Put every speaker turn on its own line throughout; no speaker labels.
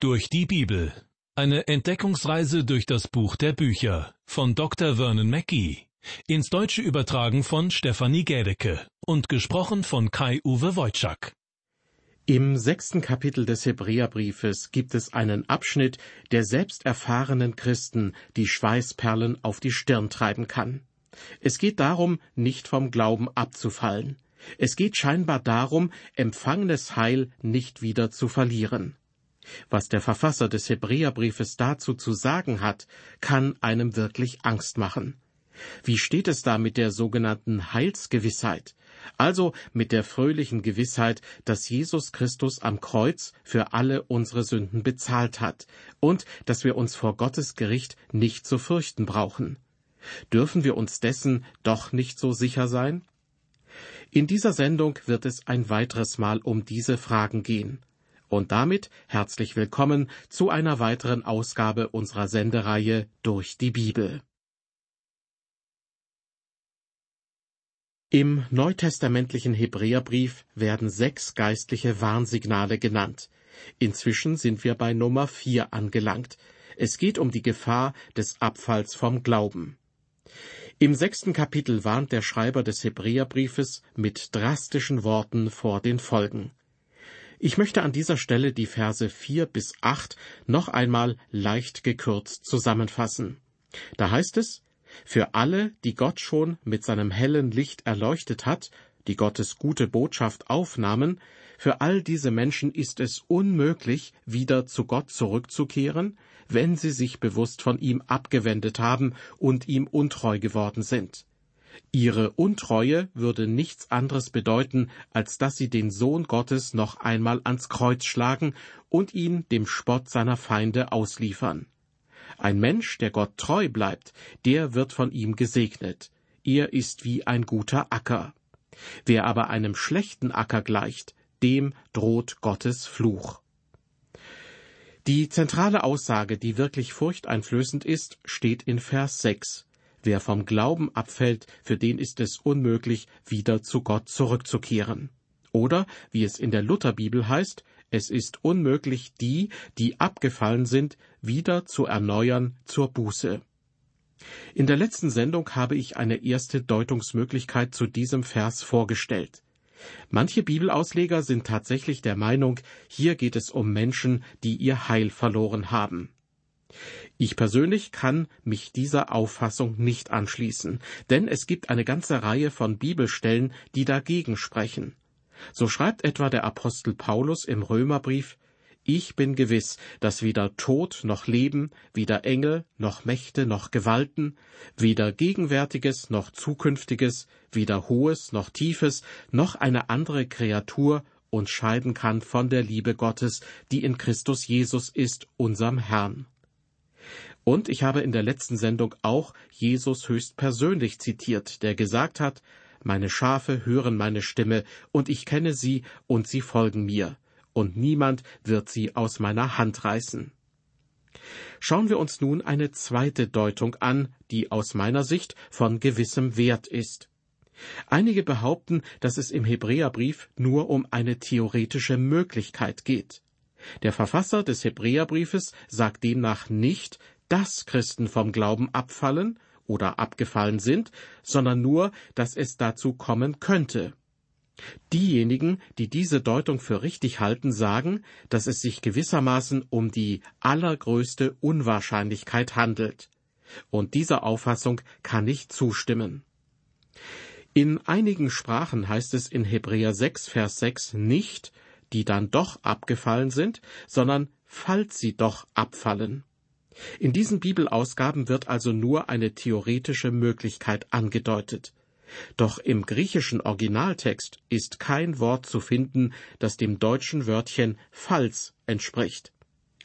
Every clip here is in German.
Durch die Bibel. Eine Entdeckungsreise durch das Buch der Bücher von Dr. Vernon Mackey. Ins Deutsche übertragen von Stefanie Gädecke und gesprochen von Kai-Uwe Wojczak.
Im sechsten Kapitel des Hebräerbriefes gibt es einen Abschnitt, der selbst erfahrenen Christen die Schweißperlen auf die Stirn treiben kann. Es geht darum, nicht vom Glauben abzufallen. Es geht scheinbar darum, empfangenes Heil nicht wieder zu verlieren. Was der Verfasser des Hebräerbriefes dazu zu sagen hat, kann einem wirklich Angst machen. Wie steht es da mit der sogenannten Heilsgewissheit, also mit der fröhlichen Gewissheit, dass Jesus Christus am Kreuz für alle unsere Sünden bezahlt hat und dass wir uns vor Gottes Gericht nicht zu fürchten brauchen? Dürfen wir uns dessen doch nicht so sicher sein? In dieser Sendung wird es ein weiteres Mal um diese Fragen gehen. Und damit herzlich willkommen zu einer weiteren Ausgabe unserer Sendereihe durch die Bibel. Im neutestamentlichen Hebräerbrief werden sechs geistliche Warnsignale genannt. Inzwischen sind wir bei Nummer vier angelangt. Es geht um die Gefahr des Abfalls vom Glauben. Im sechsten Kapitel warnt der Schreiber des Hebräerbriefes mit drastischen Worten vor den Folgen. Ich möchte an dieser Stelle die Verse vier bis acht noch einmal leicht gekürzt zusammenfassen. Da heißt es, für alle, die Gott schon mit seinem hellen Licht erleuchtet hat, die Gottes gute Botschaft aufnahmen, für all diese Menschen ist es unmöglich, wieder zu Gott zurückzukehren, wenn sie sich bewusst von ihm abgewendet haben und ihm untreu geworden sind. Ihre Untreue würde nichts anderes bedeuten, als dass sie den Sohn Gottes noch einmal ans Kreuz schlagen und ihn dem Spott seiner Feinde ausliefern. Ein Mensch, der Gott treu bleibt, der wird von ihm gesegnet. Er ist wie ein guter Acker. Wer aber einem schlechten Acker gleicht, dem droht Gottes Fluch. Die zentrale Aussage, die wirklich furchteinflößend ist, steht in Vers 6. Wer vom Glauben abfällt, für den ist es unmöglich, wieder zu Gott zurückzukehren. Oder, wie es in der Lutherbibel heißt, es ist unmöglich, die, die abgefallen sind, wieder zu erneuern zur Buße. In der letzten Sendung habe ich eine erste Deutungsmöglichkeit zu diesem Vers vorgestellt. Manche Bibelausleger sind tatsächlich der Meinung, hier geht es um Menschen, die ihr Heil verloren haben. Ich persönlich kann mich dieser Auffassung nicht anschließen, denn es gibt eine ganze Reihe von Bibelstellen, die dagegen sprechen. So schreibt etwa der Apostel Paulus im Römerbrief Ich bin gewiss, dass weder Tod noch Leben, weder Engel noch Mächte noch Gewalten, weder Gegenwärtiges noch Zukünftiges, weder Hohes noch Tiefes, noch eine andere Kreatur uns scheiden kann von der Liebe Gottes, die in Christus Jesus ist, unserem Herrn. Und ich habe in der letzten Sendung auch Jesus höchst persönlich zitiert, der gesagt hat, meine Schafe hören meine Stimme, und ich kenne sie, und sie folgen mir, und niemand wird sie aus meiner Hand reißen. Schauen wir uns nun eine zweite Deutung an, die aus meiner Sicht von gewissem Wert ist. Einige behaupten, dass es im Hebräerbrief nur um eine theoretische Möglichkeit geht. Der Verfasser des Hebräerbriefes sagt demnach nicht, dass Christen vom Glauben abfallen oder abgefallen sind, sondern nur, dass es dazu kommen könnte. Diejenigen, die diese Deutung für richtig halten, sagen, dass es sich gewissermaßen um die allergrößte Unwahrscheinlichkeit handelt. Und dieser Auffassung kann ich zustimmen. In einigen Sprachen heißt es in Hebräer 6, Vers 6 nicht, die dann doch abgefallen sind, sondern falls sie doch abfallen. In diesen Bibelausgaben wird also nur eine theoretische Möglichkeit angedeutet. Doch im griechischen Originaltext ist kein Wort zu finden, das dem deutschen Wörtchen falls entspricht.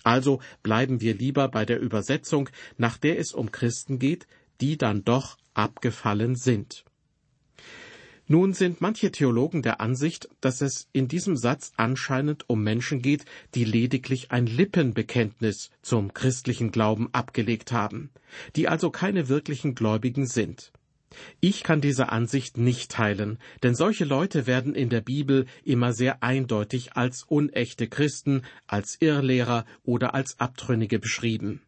Also bleiben wir lieber bei der Übersetzung, nach der es um Christen geht, die dann doch abgefallen sind. Nun sind manche Theologen der Ansicht, dass es in diesem Satz anscheinend um Menschen geht, die lediglich ein Lippenbekenntnis zum christlichen Glauben abgelegt haben, die also keine wirklichen Gläubigen sind. Ich kann diese Ansicht nicht teilen, denn solche Leute werden in der Bibel immer sehr eindeutig als unechte Christen, als Irrlehrer oder als Abtrünnige beschrieben.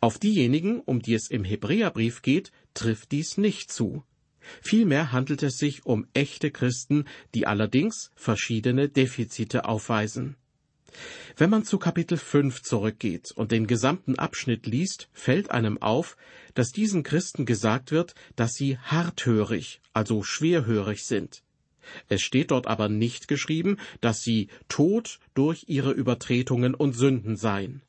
Auf diejenigen, um die es im Hebräerbrief geht, trifft dies nicht zu. Vielmehr handelt es sich um echte Christen, die allerdings verschiedene Defizite aufweisen. Wenn man zu Kapitel 5 zurückgeht und den gesamten Abschnitt liest, fällt einem auf, dass diesen Christen gesagt wird, dass sie harthörig, also schwerhörig sind. Es steht dort aber nicht geschrieben, dass sie tot durch ihre Übertretungen und Sünden seien.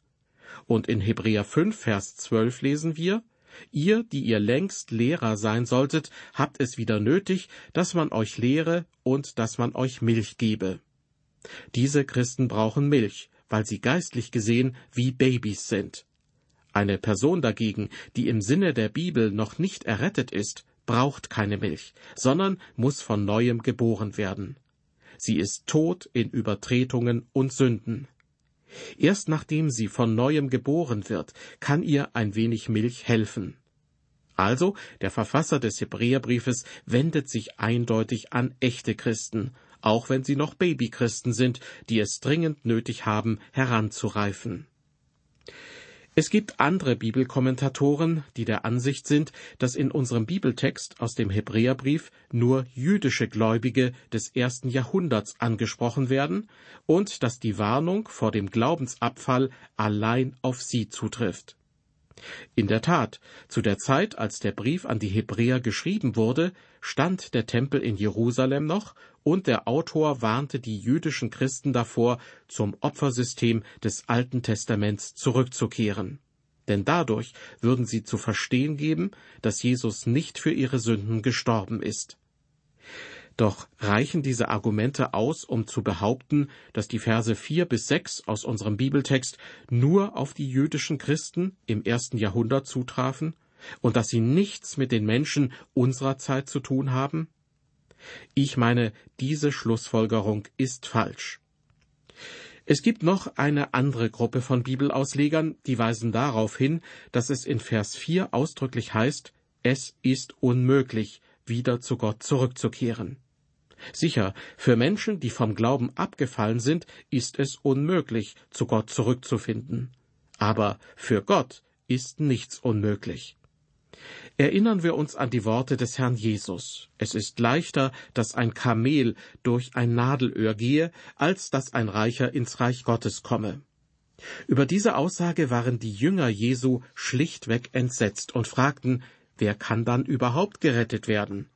Und in Hebräer 5, Vers 12 lesen wir, Ihr, die ihr längst Lehrer sein solltet, habt es wieder nötig, dass man euch lehre und dass man euch Milch gebe. Diese Christen brauchen Milch, weil sie geistlich gesehen wie Babys sind. Eine Person dagegen, die im Sinne der Bibel noch nicht errettet ist, braucht keine Milch, sondern muss von neuem geboren werden. Sie ist tot in Übertretungen und Sünden. Erst nachdem sie von neuem geboren wird, kann ihr ein wenig Milch helfen. Also, der Verfasser des Hebräerbriefes wendet sich eindeutig an echte Christen, auch wenn sie noch Babychristen sind, die es dringend nötig haben, heranzureifen. Es gibt andere Bibelkommentatoren, die der Ansicht sind, dass in unserem Bibeltext aus dem Hebräerbrief nur jüdische Gläubige des ersten Jahrhunderts angesprochen werden und dass die Warnung vor dem Glaubensabfall allein auf sie zutrifft. In der Tat, zu der Zeit, als der Brief an die Hebräer geschrieben wurde, stand der Tempel in Jerusalem noch, und der Autor warnte die jüdischen Christen davor, zum Opfersystem des Alten Testaments zurückzukehren. Denn dadurch würden sie zu verstehen geben, dass Jesus nicht für ihre Sünden gestorben ist. Doch reichen diese Argumente aus, um zu behaupten, dass die Verse vier bis sechs aus unserem Bibeltext nur auf die jüdischen Christen im ersten Jahrhundert zutrafen und dass sie nichts mit den Menschen unserer Zeit zu tun haben? Ich meine, diese Schlussfolgerung ist falsch. Es gibt noch eine andere Gruppe von Bibelauslegern, die weisen darauf hin, dass es in Vers 4 ausdrücklich heißt, es ist unmöglich, wieder zu Gott zurückzukehren. Sicher, für Menschen, die vom Glauben abgefallen sind, ist es unmöglich, zu Gott zurückzufinden. Aber für Gott ist nichts unmöglich. Erinnern wir uns an die Worte des Herrn Jesus. Es ist leichter, dass ein Kamel durch ein Nadelöhr gehe, als dass ein Reicher ins Reich Gottes komme. Über diese Aussage waren die Jünger Jesu schlichtweg entsetzt und fragten, wer kann dann überhaupt gerettet werden?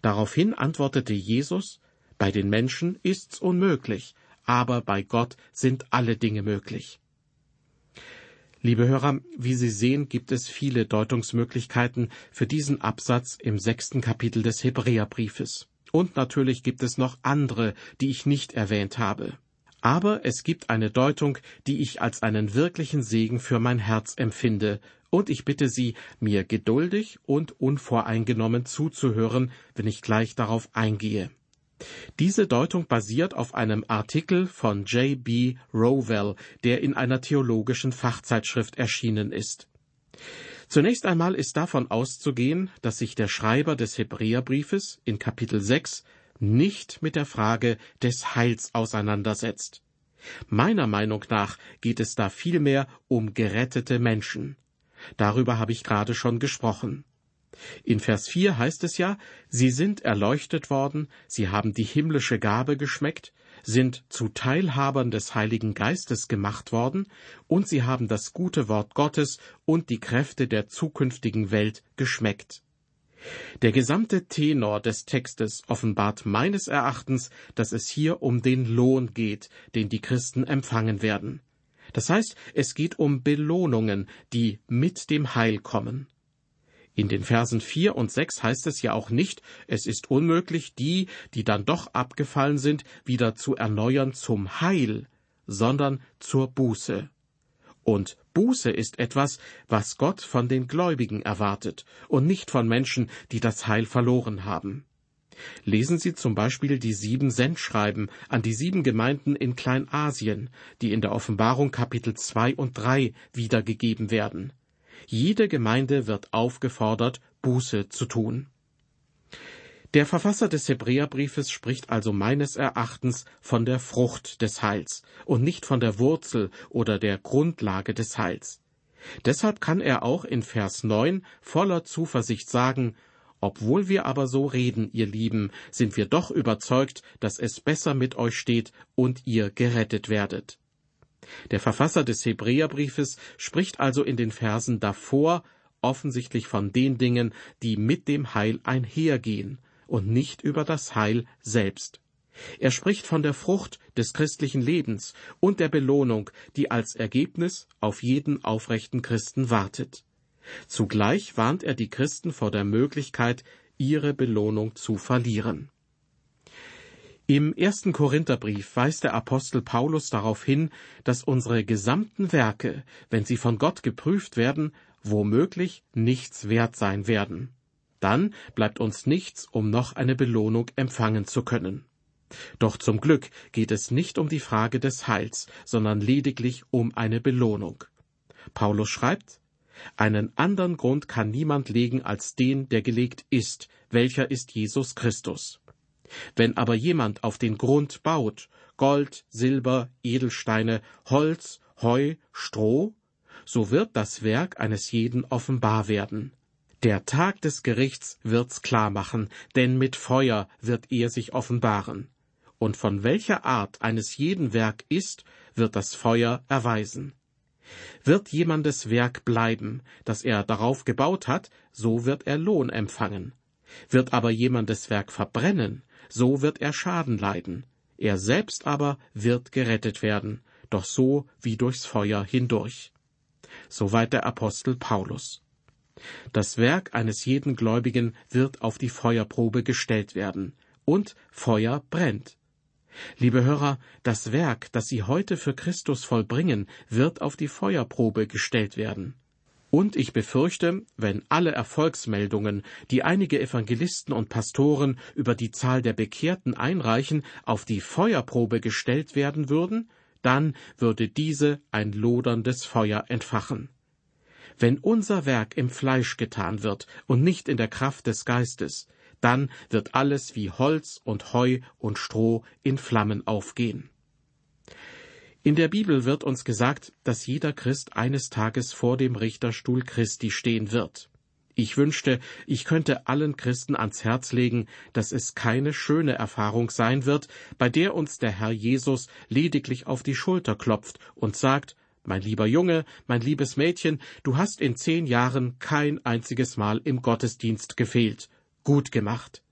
Daraufhin antwortete Jesus, bei den Menschen ist's unmöglich, aber bei Gott sind alle Dinge möglich. Liebe Hörer, wie Sie sehen, gibt es viele Deutungsmöglichkeiten für diesen Absatz im sechsten Kapitel des Hebräerbriefes. Und natürlich gibt es noch andere, die ich nicht erwähnt habe. Aber es gibt eine Deutung, die ich als einen wirklichen Segen für mein Herz empfinde, und ich bitte Sie, mir geduldig und unvoreingenommen zuzuhören, wenn ich gleich darauf eingehe. Diese Deutung basiert auf einem Artikel von J. B. Rowell, der in einer theologischen Fachzeitschrift erschienen ist. Zunächst einmal ist davon auszugehen, dass sich der Schreiber des Hebräerbriefes in Kapitel 6 nicht mit der Frage des Heils auseinandersetzt. Meiner Meinung nach geht es da vielmehr um gerettete Menschen. Darüber habe ich gerade schon gesprochen. In Vers 4 heißt es ja, sie sind erleuchtet worden, sie haben die himmlische Gabe geschmeckt, sind zu Teilhabern des Heiligen Geistes gemacht worden, und sie haben das gute Wort Gottes und die Kräfte der zukünftigen Welt geschmeckt. Der gesamte Tenor des Textes offenbart meines Erachtens, dass es hier um den Lohn geht, den die Christen empfangen werden. Das heißt, es geht um Belohnungen, die mit dem Heil kommen. In den Versen vier und sechs heißt es ja auch nicht, es ist unmöglich, die, die dann doch abgefallen sind, wieder zu erneuern zum Heil, sondern zur Buße. Und Buße ist etwas, was Gott von den Gläubigen erwartet und nicht von Menschen, die das Heil verloren haben. Lesen Sie zum Beispiel die sieben Sendschreiben an die sieben Gemeinden in Kleinasien, die in der Offenbarung Kapitel zwei und drei wiedergegeben werden. Jede Gemeinde wird aufgefordert, Buße zu tun. Der Verfasser des Hebräerbriefes spricht also meines Erachtens von der Frucht des Heils und nicht von der Wurzel oder der Grundlage des Heils. Deshalb kann er auch in Vers 9 voller Zuversicht sagen, obwohl wir aber so reden, ihr Lieben, sind wir doch überzeugt, dass es besser mit euch steht und ihr gerettet werdet. Der Verfasser des Hebräerbriefes spricht also in den Versen davor offensichtlich von den Dingen, die mit dem Heil einhergehen und nicht über das Heil selbst. Er spricht von der Frucht des christlichen Lebens und der Belohnung, die als Ergebnis auf jeden aufrechten Christen wartet. Zugleich warnt er die Christen vor der Möglichkeit, ihre Belohnung zu verlieren. Im ersten Korintherbrief weist der Apostel Paulus darauf hin, dass unsere gesamten Werke, wenn sie von Gott geprüft werden, womöglich nichts wert sein werden. Dann bleibt uns nichts, um noch eine Belohnung empfangen zu können. Doch zum Glück geht es nicht um die Frage des Heils, sondern lediglich um eine Belohnung. Paulus schreibt, einen anderen Grund kann niemand legen als den, der gelegt ist, welcher ist Jesus Christus. Wenn aber jemand auf den Grund baut, Gold, Silber, Edelsteine, Holz, Heu, Stroh, so wird das Werk eines jeden offenbar werden. Der Tag des Gerichts wird's klar machen, denn mit Feuer wird er sich offenbaren. Und von welcher Art eines jeden Werk ist, wird das Feuer erweisen. Wird jemandes Werk bleiben, das er darauf gebaut hat, so wird er Lohn empfangen. Wird aber jemandes Werk verbrennen, so wird er Schaden leiden. Er selbst aber wird gerettet werden, doch so wie durchs Feuer hindurch. Soweit der Apostel Paulus. Das Werk eines jeden Gläubigen wird auf die Feuerprobe gestellt werden, und Feuer brennt. Liebe Hörer, das Werk, das Sie heute für Christus vollbringen, wird auf die Feuerprobe gestellt werden. Und ich befürchte, wenn alle Erfolgsmeldungen, die einige Evangelisten und Pastoren über die Zahl der Bekehrten einreichen, auf die Feuerprobe gestellt werden würden, dann würde diese ein loderndes Feuer entfachen. Wenn unser Werk im Fleisch getan wird und nicht in der Kraft des Geistes, dann wird alles wie Holz und Heu und Stroh in Flammen aufgehen. In der Bibel wird uns gesagt, dass jeder Christ eines Tages vor dem Richterstuhl Christi stehen wird. Ich wünschte, ich könnte allen Christen ans Herz legen, dass es keine schöne Erfahrung sein wird, bei der uns der Herr Jesus lediglich auf die Schulter klopft und sagt, mein lieber Junge, mein liebes Mädchen, du hast in zehn Jahren kein einziges Mal im Gottesdienst gefehlt. Gut gemacht.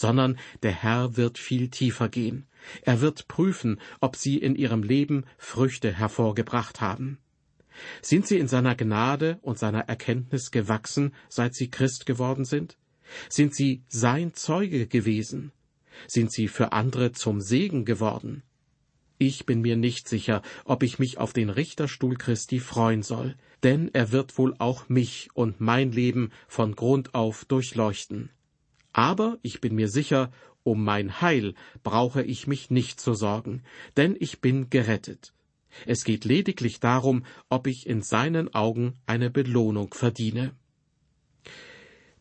Sondern der Herr wird viel tiefer gehen. Er wird prüfen, ob sie in ihrem Leben Früchte hervorgebracht haben. Sind sie in seiner Gnade und seiner Erkenntnis gewachsen, seit sie Christ geworden sind? Sind sie sein Zeuge gewesen? Sind sie für andere zum Segen geworden? Ich bin mir nicht sicher, ob ich mich auf den Richterstuhl Christi freuen soll, denn er wird wohl auch mich und mein Leben von Grund auf durchleuchten. Aber ich bin mir sicher, um mein Heil brauche ich mich nicht zu sorgen, denn ich bin gerettet. Es geht lediglich darum, ob ich in seinen Augen eine Belohnung verdiene.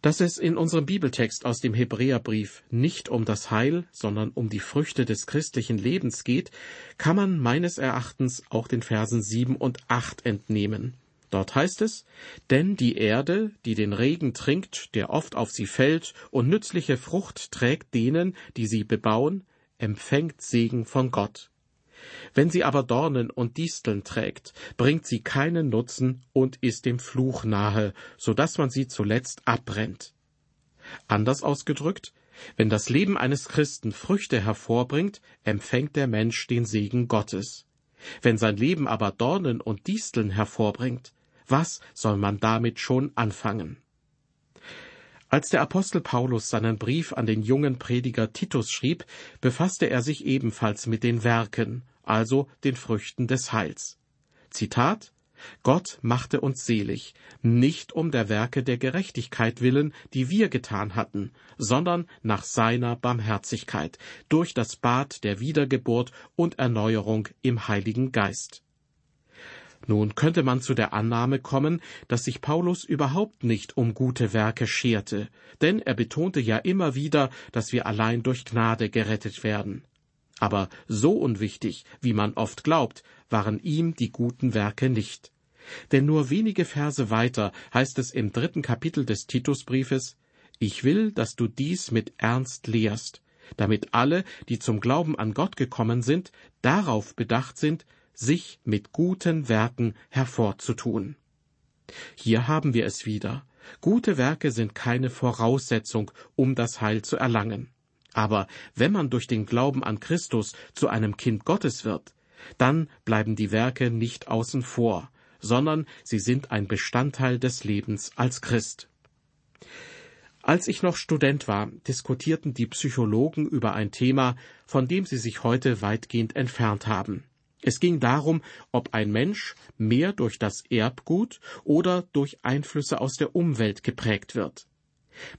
Dass es in unserem Bibeltext aus dem Hebräerbrief nicht um das Heil, sondern um die Früchte des christlichen Lebens geht, kann man meines Erachtens auch den Versen sieben und acht entnehmen. Dort heißt es, denn die Erde, die den Regen trinkt, der oft auf sie fällt, und nützliche Frucht trägt denen, die sie bebauen, empfängt Segen von Gott. Wenn sie aber Dornen und Disteln trägt, bringt sie keinen Nutzen und ist dem Fluch nahe, so dass man sie zuletzt abbrennt. Anders ausgedrückt, wenn das Leben eines Christen Früchte hervorbringt, empfängt der Mensch den Segen Gottes. Wenn sein Leben aber Dornen und Disteln hervorbringt, was soll man damit schon anfangen? Als der Apostel Paulus seinen Brief an den jungen Prediger Titus schrieb, befasste er sich ebenfalls mit den Werken, also den Früchten des Heils. Zitat Gott machte uns selig, nicht um der Werke der Gerechtigkeit willen, die wir getan hatten, sondern nach seiner Barmherzigkeit, durch das Bad der Wiedergeburt und Erneuerung im Heiligen Geist. Nun könnte man zu der Annahme kommen, dass sich Paulus überhaupt nicht um gute Werke scherte, denn er betonte ja immer wieder, dass wir allein durch Gnade gerettet werden. Aber so unwichtig, wie man oft glaubt, waren ihm die guten Werke nicht. Denn nur wenige Verse weiter heißt es im dritten Kapitel des Titusbriefes, Ich will, dass du dies mit Ernst lehrst, damit alle, die zum Glauben an Gott gekommen sind, darauf bedacht sind, sich mit guten Werken hervorzutun. Hier haben wir es wieder. Gute Werke sind keine Voraussetzung, um das Heil zu erlangen. Aber wenn man durch den Glauben an Christus zu einem Kind Gottes wird, dann bleiben die Werke nicht außen vor, sondern sie sind ein Bestandteil des Lebens als Christ. Als ich noch Student war, diskutierten die Psychologen über ein Thema, von dem sie sich heute weitgehend entfernt haben. Es ging darum, ob ein Mensch mehr durch das Erbgut oder durch Einflüsse aus der Umwelt geprägt wird.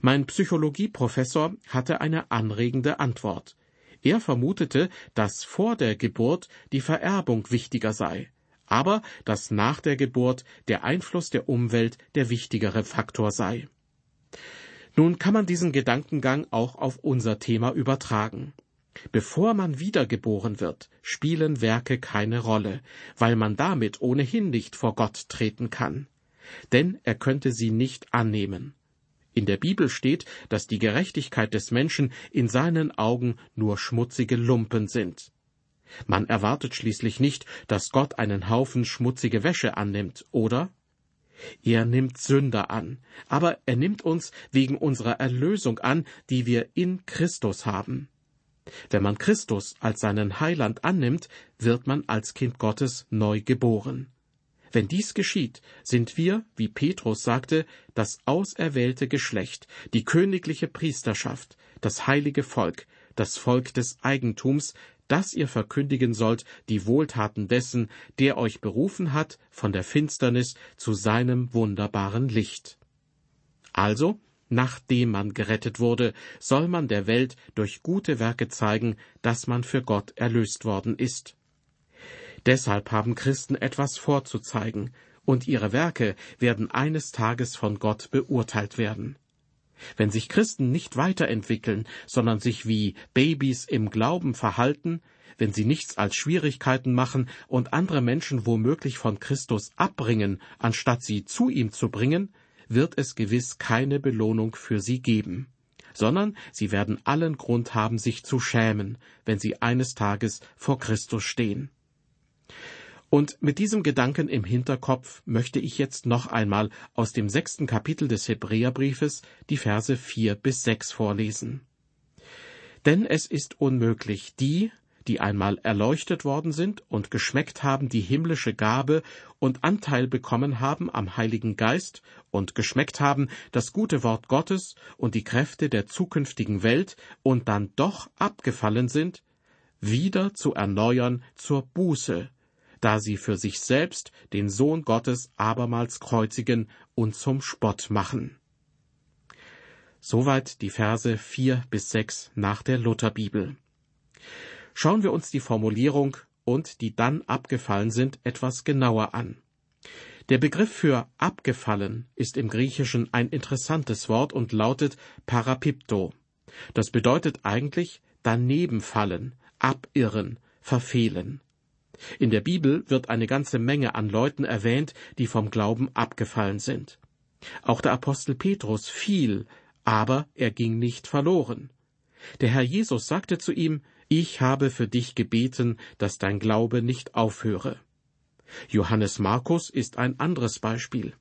Mein Psychologieprofessor hatte eine anregende Antwort. Er vermutete, dass vor der Geburt die Vererbung wichtiger sei, aber dass nach der Geburt der Einfluss der Umwelt der wichtigere Faktor sei. Nun kann man diesen Gedankengang auch auf unser Thema übertragen. Bevor man wiedergeboren wird, spielen Werke keine Rolle, weil man damit ohnehin nicht vor Gott treten kann. Denn er könnte sie nicht annehmen. In der Bibel steht, dass die Gerechtigkeit des Menschen in seinen Augen nur schmutzige Lumpen sind. Man erwartet schließlich nicht, dass Gott einen Haufen schmutzige Wäsche annimmt, oder? Er nimmt Sünder an, aber er nimmt uns wegen unserer Erlösung an, die wir in Christus haben. Wenn man Christus als seinen Heiland annimmt, wird man als Kind Gottes neu geboren. Wenn dies geschieht, sind wir, wie Petrus sagte, das auserwählte Geschlecht, die königliche Priesterschaft, das heilige Volk, das Volk des Eigentums, das ihr verkündigen sollt die Wohltaten dessen, der euch berufen hat von der Finsternis zu seinem wunderbaren Licht. Also, nachdem man gerettet wurde, soll man der Welt durch gute Werke zeigen, dass man für Gott erlöst worden ist. Deshalb haben Christen etwas vorzuzeigen, und ihre Werke werden eines Tages von Gott beurteilt werden. Wenn sich Christen nicht weiterentwickeln, sondern sich wie Babys im Glauben verhalten, wenn sie nichts als Schwierigkeiten machen und andere Menschen womöglich von Christus abbringen, anstatt sie zu ihm zu bringen, wird es gewiss keine Belohnung für sie geben, sondern sie werden allen Grund haben, sich zu schämen, wenn sie eines Tages vor Christus stehen. Und mit diesem Gedanken im Hinterkopf möchte ich jetzt noch einmal aus dem sechsten Kapitel des Hebräerbriefes die Verse vier bis sechs vorlesen. Denn es ist unmöglich, die, die einmal erleuchtet worden sind und geschmeckt haben die himmlische Gabe und Anteil bekommen haben am Heiligen Geist und geschmeckt haben das gute Wort Gottes und die Kräfte der zukünftigen Welt und dann doch abgefallen sind, wieder zu erneuern zur Buße, da sie für sich selbst den Sohn Gottes abermals kreuzigen und zum Spott machen. Soweit die Verse vier bis sechs nach der Lutherbibel. Schauen wir uns die Formulierung und die dann abgefallen sind etwas genauer an. Der Begriff für abgefallen ist im Griechischen ein interessantes Wort und lautet parapipto. Das bedeutet eigentlich daneben fallen, abirren, verfehlen. In der Bibel wird eine ganze Menge an Leuten erwähnt, die vom Glauben abgefallen sind. Auch der Apostel Petrus fiel, aber er ging nicht verloren. Der Herr Jesus sagte zu ihm, Ich habe für dich gebeten, dass dein Glaube nicht aufhöre. Johannes Markus ist ein anderes Beispiel.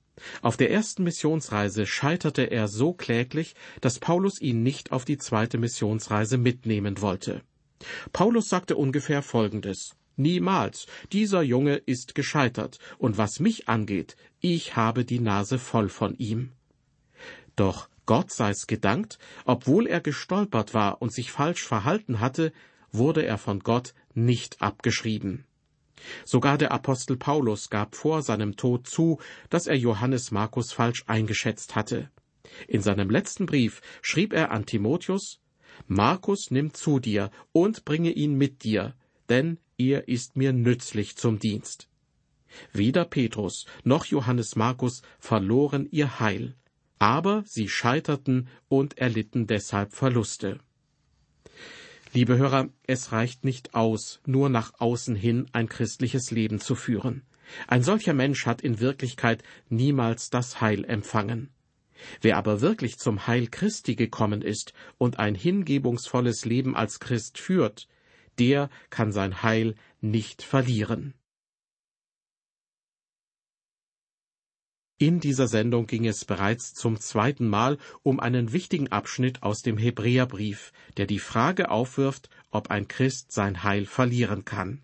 Auf der ersten Missionsreise scheiterte er so kläglich, dass Paulus ihn nicht auf die zweite Missionsreise mitnehmen wollte. Paulus sagte ungefähr Folgendes Niemals. Dieser Junge ist gescheitert, und was mich angeht, ich habe die Nase voll von ihm. Doch Gott sei's gedankt, obwohl er gestolpert war und sich falsch verhalten hatte, wurde er von Gott nicht abgeschrieben. Sogar der Apostel Paulus gab vor seinem Tod zu, dass er Johannes Markus falsch eingeschätzt hatte. In seinem letzten Brief schrieb er an Timotheus Markus nimm zu dir und bringe ihn mit dir, denn er ist mir nützlich zum Dienst. Weder Petrus noch Johannes Markus verloren ihr Heil, aber sie scheiterten und erlitten deshalb Verluste. Liebe Hörer, es reicht nicht aus, nur nach außen hin ein christliches Leben zu führen. Ein solcher Mensch hat in Wirklichkeit niemals das Heil empfangen. Wer aber wirklich zum Heil Christi gekommen ist und ein hingebungsvolles Leben als Christ führt, der kann sein Heil nicht verlieren. In dieser Sendung ging es bereits zum zweiten Mal um einen wichtigen Abschnitt aus dem Hebräerbrief, der die Frage aufwirft, ob ein Christ sein Heil verlieren kann.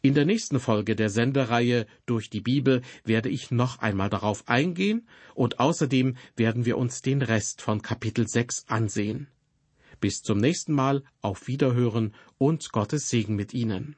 In der nächsten Folge der Sendereihe Durch die Bibel werde ich noch einmal darauf eingehen und außerdem werden wir uns den Rest von Kapitel 6 ansehen. Bis zum nächsten Mal, auf Wiederhören und Gottes Segen mit Ihnen.